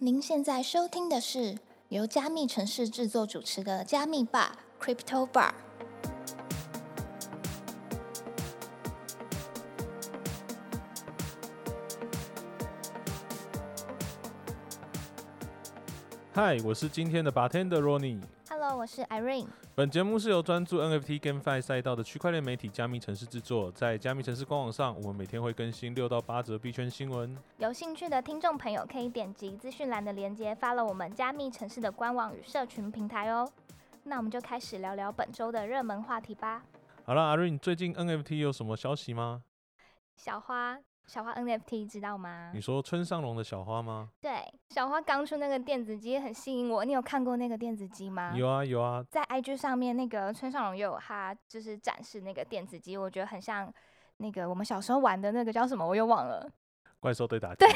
您现在收听的是由加密城市制作主持的加密吧 Crypto Bar。嗨，我是今天的 bartender Ronnie。Hello，我是 Irene。本节目是由专注 NFT GameFi 赛道的区块链媒体加密城市制作。在加密城市官网上，我们每天会更新六到八则币圈新闻。有兴趣的听众朋友可以点击资讯栏的链接，follow 我们加密城市的官网与社群平台哦。那我们就开始聊聊本周的热门话题吧。好了，Irene，最近 NFT 有什么消息吗？小花，小花 NFT 知道吗你？说村上龙的小花吗？对，小花刚出那个电子机很吸引我，你有看过那个电子机吗？有啊有啊，在 IG 上面，那个村上龙也有他就是展示那个电子机，我觉得很像那个我们小时候玩的那个叫什么，我又忘了，怪兽对打机。对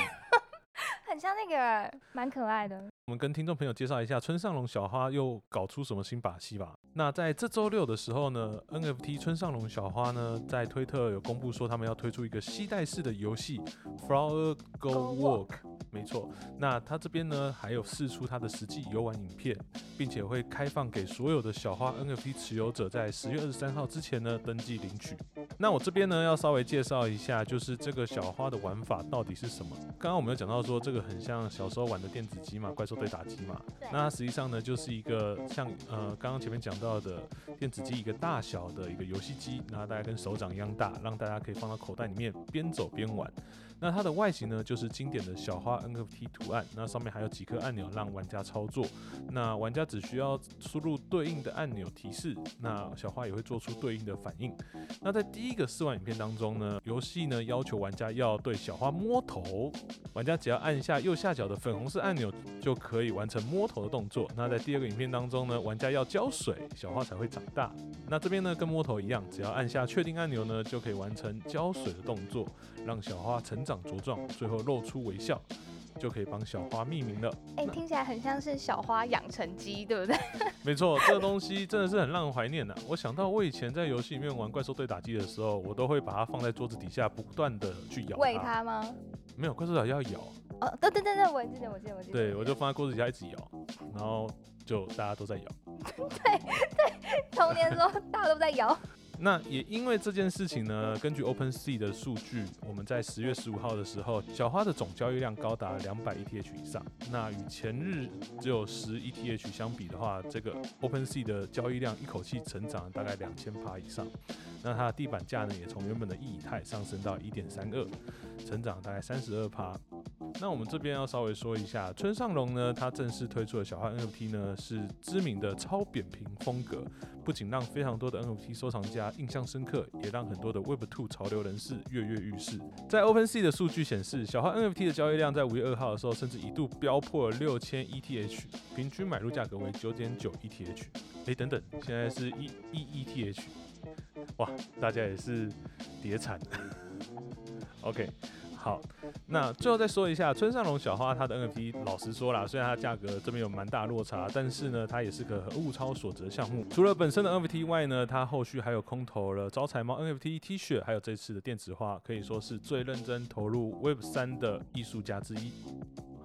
很像那个，蛮可爱的。我们跟听众朋友介绍一下村上隆小花又搞出什么新把戏吧。那在这周六的时候呢，NFT 村上隆小花呢在推特有公布说他们要推出一个系带式的游戏 Flower Go Walk。没错，那他这边呢还有试出他的实际游玩影片，并且会开放给所有的小花 NFT 持有者在十月二十三号之前呢登记领取。那我这边呢要稍微介绍一下，就是这个小花的玩法到底是什么。刚刚我们有讲到说这个很像小时候玩的电子机嘛，怪兽对打机嘛。那它实际上呢就是一个像呃刚刚前面讲到的电子机一个大小的一个游戏机，那大概跟手掌一样大，让大家可以放到口袋里面边走边玩。那它的外形呢，就是经典的小花 NFT 图案，那上面还有几颗按钮让玩家操作。那玩家只需要输入对应的按钮提示，那小花也会做出对应的反应。那在第一个试玩影片当中呢，游戏呢要求玩家要对小花摸头，玩家只要按下右下角的粉红色按钮就可以完成摸头的动作。那在第二个影片当中呢，玩家要浇水，小花才会长大。那这边呢跟摸头一样，只要按下确定按钮呢，就可以完成浇水的动作，让小花成长茁壮，最后露出微笑，就可以帮小花命名了。哎、听起来很像是小花养成机，对不对？没错，这个东西真的是很让人怀念的。我想到我以前在游戏里面玩怪兽对打机的时候，我都会把它放在桌子底下，不断的去咬喂它吗？没有怪兽要咬，哦，对对对对，我记得，我记得，我记得。对我就放在桌子底下一直咬，然后就大家都在咬。对对童年的时候大家都在摇。那也因为这件事情呢，根据 OpenSea 的数据，我们在十月十五号的时候，小花的总交易量高达两百 ETH 以上。那与前日只有十 ETH 相比的话，这个 OpenSea 的交易量一口气成长了大概两千趴以上。那它的地板价呢，也从原本的一以太上升到一点三二，成长大概三十二趴。那我们这边要稍微说一下，村上隆呢，他正式推出的小号 NFT 呢，是知名的超扁平风格，不仅让非常多的 NFT 收藏家印象深刻，也让很多的 Web2 潮流人士跃跃欲试。在 OpenSea 的数据显示，小号 NFT 的交易量在五月二号的时候，甚至一度飙破了六千 ETH，平均买入价格为九点九 ETH。哎，等等，现在是一一 ETH，哇，大家也是叠惨。OK。好，那最后再说一下村上隆小花它的 NFT，老实说啦，虽然它价格这边有蛮大落差，但是呢，它也是个物超所值的项目。除了本身的 NFT 外呢，它后续还有空投了招财猫 NFT T 恤，还有这次的电子化，可以说是最认真投入 Web 三的艺术家之一。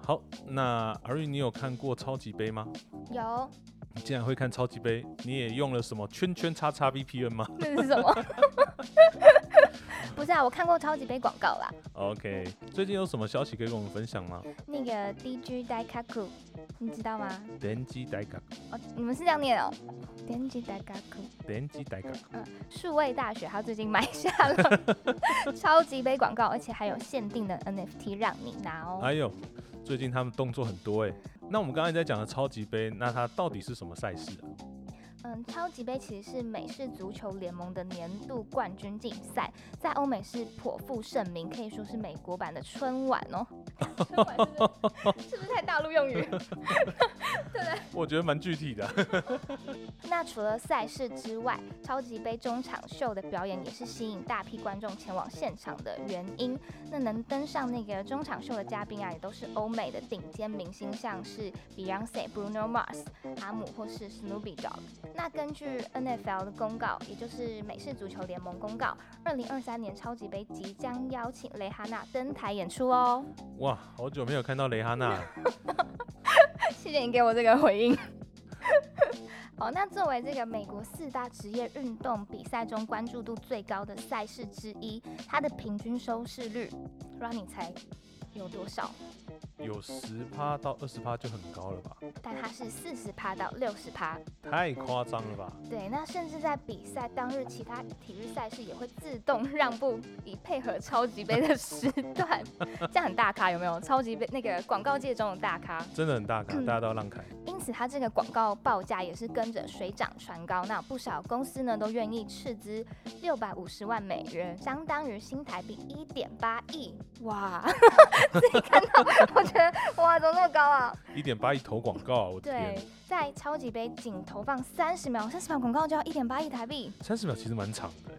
好，那阿瑞，你有看过超级杯吗？有，你竟然会看超级杯，你也用了什么圈圈叉叉 VPN 吗那是什么？不是啊，我看过超级杯广告啦。？OK，最近有什么消息可以跟我们分享吗？那个 DG Daikaku，你知道吗？电击代嘎，哦，你们是这样念哦。DG Daikaku，电击代嘎。嗯，数位大学他最近买下了 超级杯广告，而且还有限定的 NFT 让你拿哦。哎呦，最近他们动作很多哎。那我们刚才在讲的超级杯，那它到底是什么赛事啊？嗯，超级杯其实是美式足球联盟的年度冠军竞赛，在欧美是颇负盛名，可以说是美国版的春晚哦。春晚 是不是太大陆用语 对？我觉得蛮具体的。那除了赛事之外，超级杯中场秀的表演也是吸引大批观众前往现场的原因。那能登上那个中场秀的嘉宾啊，也都是欧美的顶尖明星，像是 Beyonce、Bruno Mars、阿姆或是 Snoopy Dogg。那根据 NFL 的公告，也就是美式足球联盟公告，二零二三年超级杯即将邀请蕾哈娜登台演出哦。哇，好久没有看到蕾哈娜了。谢谢你给我这个回应。好，那作为这个美国四大职业运动比赛中关注度最高的赛事之一，它的平均收视率，让你猜有多少？有十趴到二十趴就很高了吧？但它是四十趴到六十趴，太夸张了吧？对，那甚至在比赛当日，其他体育赛事也会自动 让步，以配合超级杯的时段。这样很大咖有没有？超级杯那个广告界中的大咖，真的很大咖，大家都要让开。它这个广告报价也是跟着水涨船高。那不少公司呢都愿意斥资六百五十万美元，相当于新台币一点八亿。哇，自己看到我觉得哇，怎么那么高啊？一点八亿投广告，我天！对，在超级杯仅投放三十秒，三十秒广告就要一点八亿台币。三十秒其实蛮长的。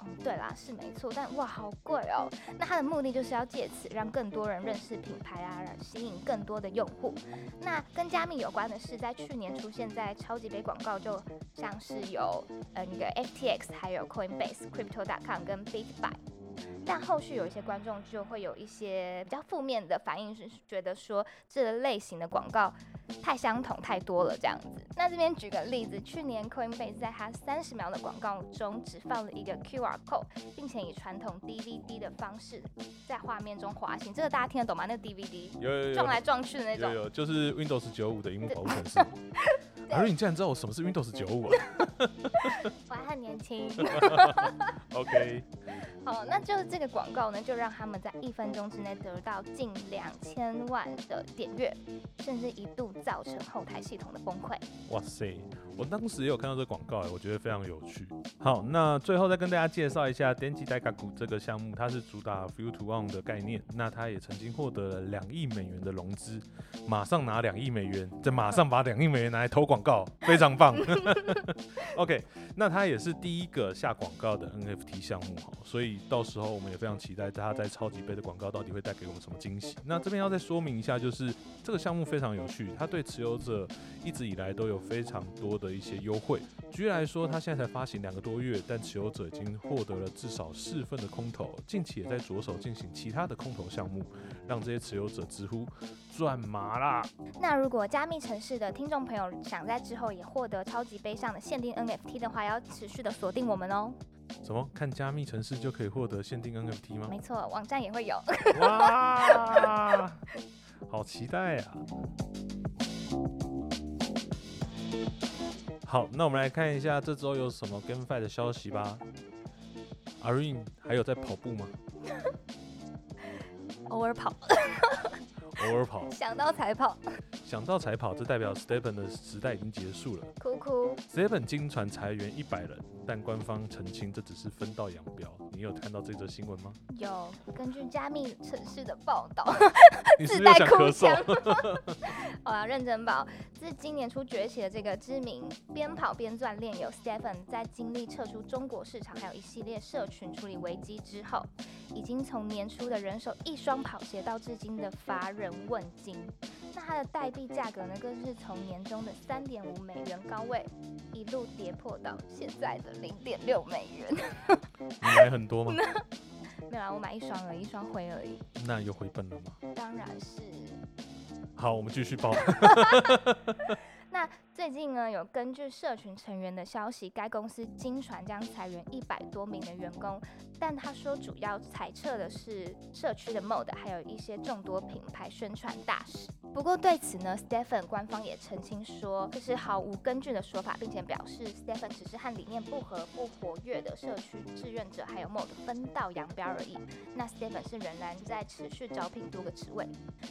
哦，对啦，是没错，但哇，好贵哦。那它的目的就是要借此让更多人认识品牌啊，吸引更多的用户。那跟加密有关是，在去年出现在超级杯广告，就像是有呃那个 FTX，还有 Coinbase、Crypto.com 跟 Bitbuy。但后续有一些观众就会有一些比较负面的反应，是觉得说这类型的广告太相同太多了这样子。那这边举个例子，去年 Coinbase 在它三十秒的广告中只放了一个 QR code，并且以传统 DVD 的方式在画面中滑行。这个大家听得懂吗？那个 DVD 有有有撞来撞去的那种，有有就是 Windows 九五的荧幕保护程式。而你竟然知道我什么是 Windows 九五啊？我还很年轻。OK。好，那就是这个广告呢，就让他们在一分钟之内得到近两千万的点阅，甚至一度造成后台系统的崩溃。哇塞！我当时也有看到这个广告，哎，我觉得非常有趣。好，那最后再跟大家介绍一下 Denji Daigaku 这个项目，它是主打 View to On 的概念。那它也曾经获得了两亿美元的融资，马上拿两亿美元，再马上把两亿美元拿来投广告，非常棒。OK，那它也是第一个下广告的 NFT 项目哈，所以到时候我们也非常期待它在超级杯的广告到底会带给我们什么惊喜。那这边要再说明一下，就是这个项目非常有趣，它对持有者一直以来都有非常多的一些优惠。举例来说，它现在才发行两个多月，但持有者已经获得了至少四份的空投，近期也在着手进行其他的空投项目，让这些持有者直呼赚麻啦。那如果加密城市的听众朋友想在之后也获得超级杯上的限定 NFT 的话，要持续的锁定我们哦。什么？看加密城市就可以获得限定 NFT 吗？没错，网站也会有。哇，好期待啊！好，那我们来看一下这周有什么跟 Fight 的消息吧。阿 Rain 还有在跑步吗？偶尔跑。偶尔跑，想到才跑，想到才跑，这代表 Stephen 的时代已经结束了。哭哭，Stephen 经传裁员一百人，但官方澄清这只是分道扬镳。你有看到这则新闻吗？有，根据加密城市的报道，自带哭腔。我 要，认真报，自今年初崛起的这个知名边跑边锻炼有 Stephen，在经历撤出中国市场，还有一系列社群处理危机之后，已经从年初的人手一双跑鞋，到至今的乏人问津。那它的代币价格呢，更是从年中的三点五美元高位，一路跌破到现在的零点六美元。你买很多吗？没有啊，我买一双而已，一双灰而已。那有回本了吗？当然是。好，我们继续报。最近呢，有根据社群成员的消息，该公司经传将裁员一百多名的员工，但他说主要裁撤的是社区的 MOD，还有一些众多品牌宣传大使。不过对此呢，Stephen 官方也澄清说，这是毫无根据的说法，并且表示 Stephen 只是和理念不合、不活跃的社区志愿者还有 MOD 分道扬镳而已。那 Stephen 是仍然在持续招聘多个职位。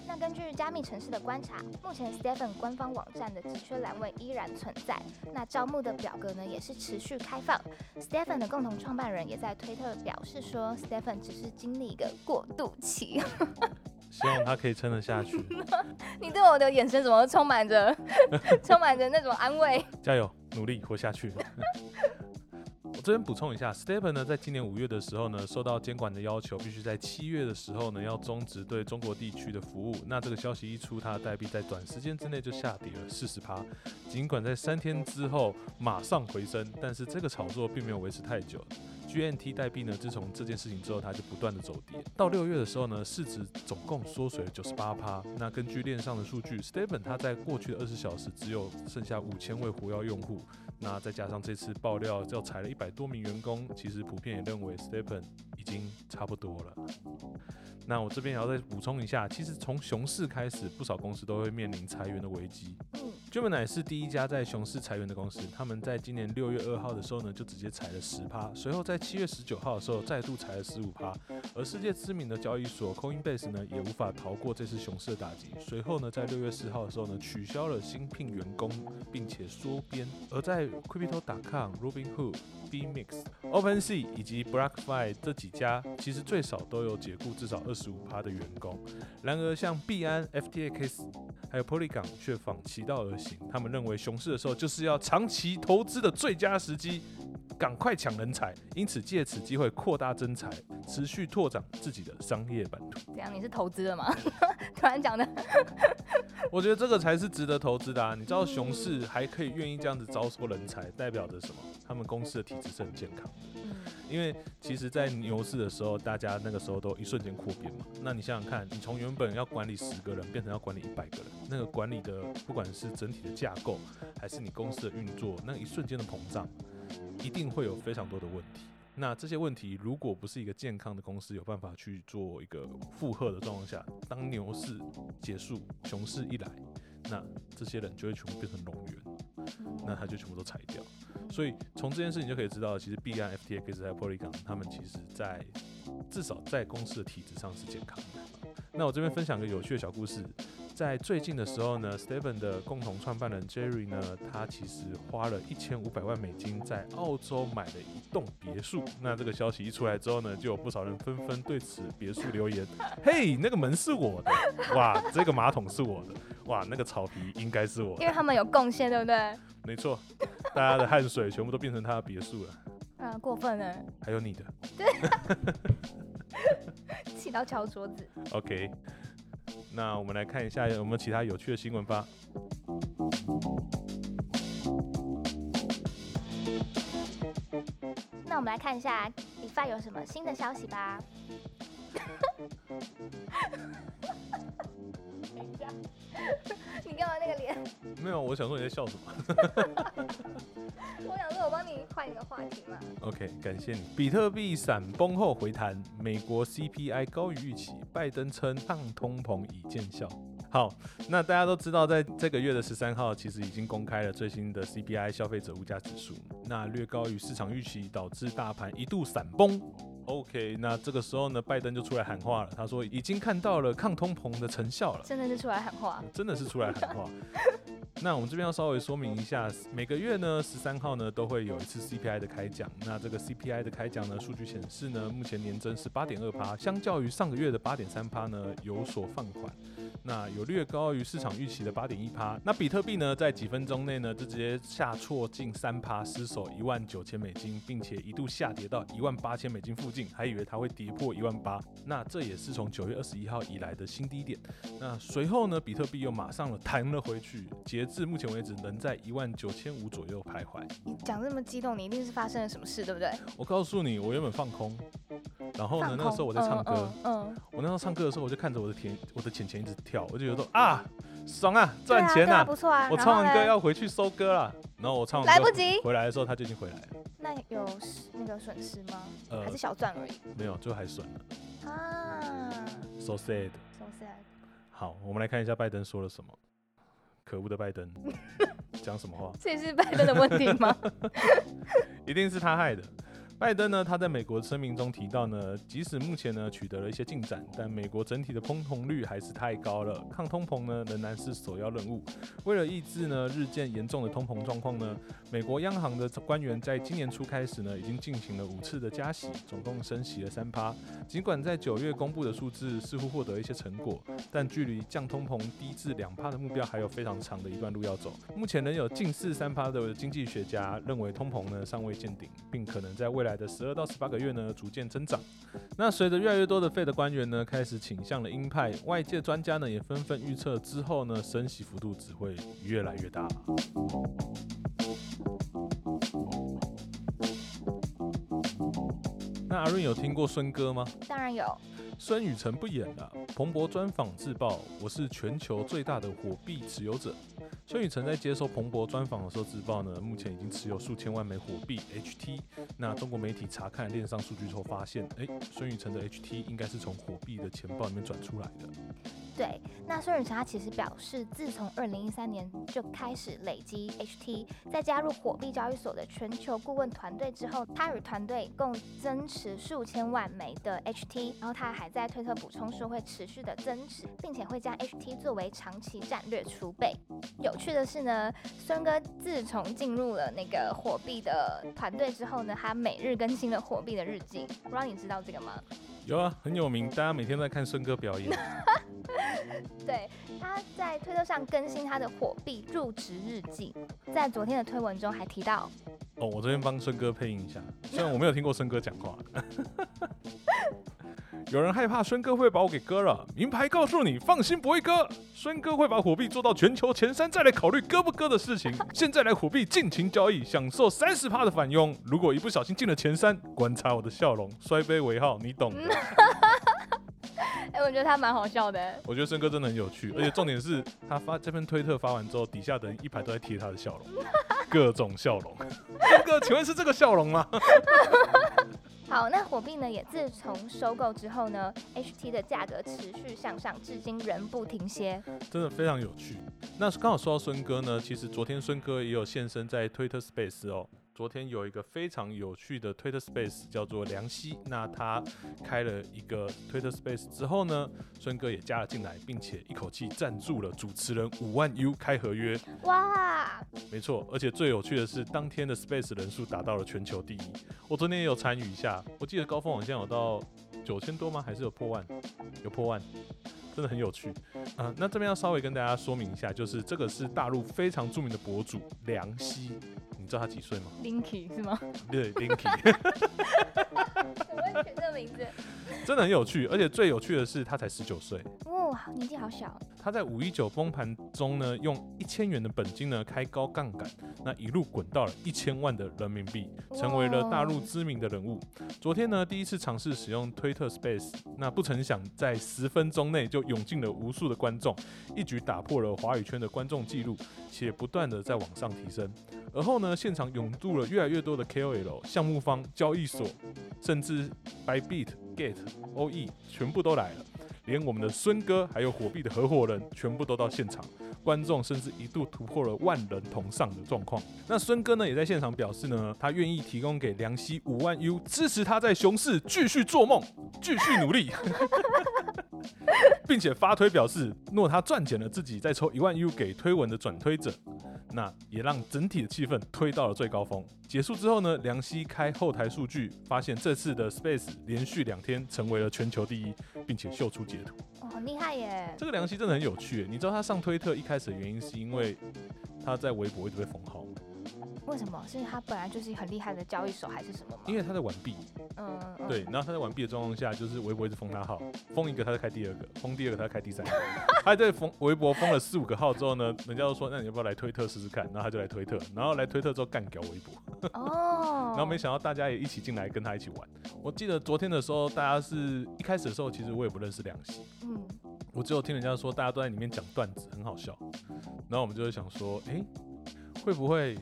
那根据加密城市的观察，目前 Stephen 官方网站的职缺栏位依然存在，那招募的表格呢也是持续开放。Stephen 的共同创办人也在推特表示说，Stephen 只是经历一个过渡期。希望他可以撑得下去。你对我的眼神怎么充满着 充满着那种安慰？加油，努力活下去。这边补充一下，Stephen 呢，在今年五月的时候呢，受到监管的要求，必须在七月的时候呢，要终止对中国地区的服务。那这个消息一出，它的代币在短时间之内就下跌了四十趴。尽管在三天之后马上回升，但是这个炒作并没有维持太久。GNT 代币呢，自从这件事情之后，它就不断的走跌。到六月的时候呢，市值总共缩水了九十八趴。那根据链上的数据，Stephen 他在过去的二十小时只有剩下五千位活跃用户。那再加上这次爆料要裁了一百多名员工，其实普遍也认为 Stephen 已经差不多了。那我这边也要再补充一下，其实从熊市开始，不少公司都会面临裁员的危机。Gemini 是第一家在熊市裁员的公司，他们在今年六月二号的时候呢，就直接裁了十趴，随后在在七月十九号的时候再度裁了十五趴。而世界知名的交易所 Coinbase 呢，也无法逃过这次熊市的打击，随后呢，在六月四号的时候呢，取消了新聘员工，并且缩编。而在 Crypto.com、Robinhood、BMix、OpenSea 以及 BlockFi 这几家，其实最少都有解雇至少二十五趴的员工。然而，像币安、FTX 还有 Polygon 却反其道而行。他们认为熊市的时候就是要长期投资的最佳时机，赶快抢人才，因此借此机会扩大增财，持续拓展自己的商业版图。这样你是投资了吗？突然讲的，我觉得这个才是值得投资的啊！你知道熊市还可以愿意这样子招收人才，代表着什么？他们公司的体质是很健康的。因为其实，在牛市的时候，大家那个时候都一瞬间扩编嘛。那你想想看，你从原本要管理十个人，变成要管理一百个人，那个管理的不管是整体的架构，还是你公司的运作，那一瞬间的膨胀，一定会有非常多的问题。那这些问题，如果不是一个健康的公司有办法去做一个负荷的状况下，当牛市结束，熊市一来，那这些人就会全部变成龙源，那他就全部都裁掉。所以从这件事情就可以知道，其实币安、FTX 还有 Polygon，他们其实在至少在公司的体制上是健康的。那我这边分享个有趣的小故事，在最近的时候呢，Stephen 的共同创办人 Jerry 呢，他其实花了一千五百万美金在澳洲买了一栋别墅。那这个消息一出来之后呢，就有不少人纷纷对此别墅留言：“嘿，那个门是我的，哇，这个马桶是我的，哇，那个草皮应该是我。”因为他们有贡献，对不对？没错，大家的汗水全部都变成他的别墅了。啊，过分了。还有你的。对。气到敲桌子。OK，那我们来看一下有没有其他有趣的新闻吧。那我们来看一下理发有什么新的消息吧。你干嘛那个脸？没有，我想说你在笑什么。我想说，我帮你换一个话题嘛。OK，感谢你。比特币闪崩后回弹，美国 CPI 高于预期，拜登称抗通膨已见效。好，那大家都知道，在这个月的十三号，其实已经公开了最新的 CPI 消费者物价指数，那略高于市场预期，导致大盘一度闪崩。OK，那这个时候呢，拜登就出来喊话了。他说已经看到了抗通膨的成效了，真的是出来喊话，真的是出来喊话。那我们这边要稍微说明一下，每个月呢十三号呢都会有一次 CPI 的开奖。那这个 CPI 的开奖呢，数据显示呢，目前年增是八点二趴，相较于上个月的八点三趴呢有所放缓。那有略高于市场预期的八点一趴。那比特币呢，在几分钟内呢就直接下挫近三趴，失守一万九千美金，并且一度下跌到一万八千美金附近，还以为它会跌破一万八。那这也是从九月二十一号以来的新低点。那随后呢，比特币又马上了弹了回去，截至目前为止能在一万九千五左右徘徊。你讲这么激动，你一定是发生了什么事，对不对？我告诉你，我原本放空，然后呢，那个时候我在唱歌，嗯，我那时候唱歌的时候，我就看着我的钱，我的钱钱一直跳。我就觉得啊，爽啊，赚钱呐，不错啊。我唱完歌要回去收歌了，然后我唱完来不及回来的时候，他就已经回来了。那有那个损失吗？呃，还是小赚而已。没有，最后还损了。啊，so sad。so sad。好，我们来看一下拜登说了什么。可恶的拜登，讲什么话？这也是拜登的问题吗？一定是他害的。拜登呢，他在美国声明中提到呢，即使目前呢取得了一些进展，但美国整体的通膨率还是太高了，抗通膨呢仍然是首要任务。为了抑制呢日渐严重的通膨状况呢，美国央行的官员在今年初开始呢，已经进行了五次的加息，总共升息了三趴。尽管在九月公布的数字似乎获得一些成果，但距离降通膨低至两趴的目标还有非常长的一段路要走。目前仍有近四三趴的经济学家认为通膨呢尚未见顶，并可能在未来的十二到十八个月呢，逐渐增长。那随着越来越多的费的官员呢，开始倾向了鹰派，外界专家呢也纷纷预测之后呢，升息幅度只会越来越大。那阿润有听过孙哥吗？当然有。孙宇晨不演了，彭博专访自曝我是全球最大的火币持有者。孙宇晨在接受彭博专访的时候自曝呢，目前已经持有数千万枚火币 HT。那中国媒体查看链上数据之后发现，哎，孙宇晨的 HT 应该是从火币的钱包里面转出来的。对，那孙宇晨他其实表示，自从二零一三年就开始累积 HT，在加入火币交易所的全球顾问团队之后，他与团队共增持数千万枚的 HT，然后他还在推特补充说会持续的增持，并且会将 HT 作为长期战略储备。有趣的是呢，孙哥自从进入了那个火币的团队之后呢，他每日更新了火币的日记，不知道你知道这个吗？有啊，很有名，大家每天在看孙哥表演。对，他在推特上更新他的火币入职日记，在昨天的推文中还提到。哦，我这边帮孙哥配音一下，虽然我没有听过孙哥讲话。有人害怕孙哥会把我给割了，名牌告诉你，放心不会割。孙哥会把虎币做到全球前三，再来考虑割不割的事情。现在来虎币尽情交易，享受三十趴的返佣。如果一不小心进了前三，观察我的笑容，摔杯为号，你懂的。哎，我觉得他蛮好笑的。我觉得孙哥真的很有趣，而且重点是他发这篇推特发完之后，底下的人一排都在贴他的笑容，各种笑容。孙哥，请问是这个笑容吗？好，那火币呢也自从收购之后呢，HT 的价格持续向上，至今仍不停歇，真的非常有趣。那刚好说到孙哥呢，其实昨天孙哥也有现身在 Twitter Space 哦。昨天有一个非常有趣的 Twitter Space，叫做梁希。那他开了一个 Twitter Space 之后呢，孙哥也加了进来，并且一口气赞助了主持人五万 U 开合约。哇！没错，而且最有趣的是，当天的 Space 人数达到了全球第一。我昨天也有参与一下，我记得高峰好像有到九千多吗？还是有破万？有破万，真的很有趣。啊，那这边要稍微跟大家说明一下，就是这个是大陆非常著名的博主梁希。你知道他几岁吗？Linky 是吗？对，Linky。怎么会取这个名字？真的很有趣，而且最有趣的是他才十九岁。哇，年纪好小。他在五一九崩盘中呢，用一千元的本金呢开高杠杆，那一路滚到了一千万的人民币，成为了大陆知名的人物。昨天呢，第一次尝试使用推特 Space，那不曾想在十分钟内就涌进了无数的观众，一举打破了华语圈的观众记录，且不断的在往上提升。而后呢，现场涌入了越来越多的 KOL、项目方、交易所，甚至 Bybit、Gate、OE 全部都来了，连我们的孙哥还有火币的合伙人全部都到现场，观众甚至一度突破了万人同上的状况。那孙哥呢，也在现场表示呢，他愿意提供给梁希五万 U，支持他在熊市继续做梦、继续努力，并且发推表示，若他赚钱了，自己再抽一万 U 给推文的转推者。那也让整体的气氛推到了最高峰。结束之后呢，梁希开后台数据，发现这次的 Space 连续两天成为了全球第一，并且秀出截图。哦，很厉害耶！这个梁希真的很有趣。你知道他上推特一开始的原因是因为他在微博一直被封号。为什么？是他本来就是很厉害的交易手，还是什么吗？因为他在玩币。嗯。对，然后他在玩币的状况下，就是微博一直封他号，封一个他就开第二个，封第二个他就开第三个。他在封微博封了四五个号之后呢，人家都说那你要不要来推特试试看？然后他就来推特，然后来推特之后干掉微博。哦。然后没想到大家也一起进来跟他一起玩。我记得昨天的时候，大家是一开始的时候，其实我也不认识梁希。嗯。我只有听人家说大家都在里面讲段子，很好笑。然后我们就会想说，哎，会不会？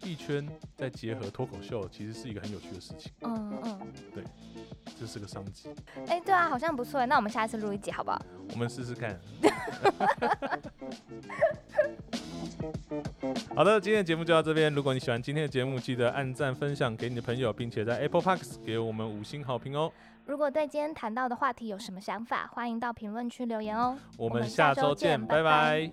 币圈再结合脱口秀，其实是一个很有趣的事情。嗯嗯，对，这是个商机。哎，对啊，好像不错。那我们下一次录一集好不好？我们试试看。好的，今天的节目就到这边。如果你喜欢今天的节目，记得按赞、分享给你的朋友，并且在 Apple Parks 给我们五星好评哦。如果对今天谈到的话题有什么想法，欢迎到评论区留言哦。我们下周见，拜拜。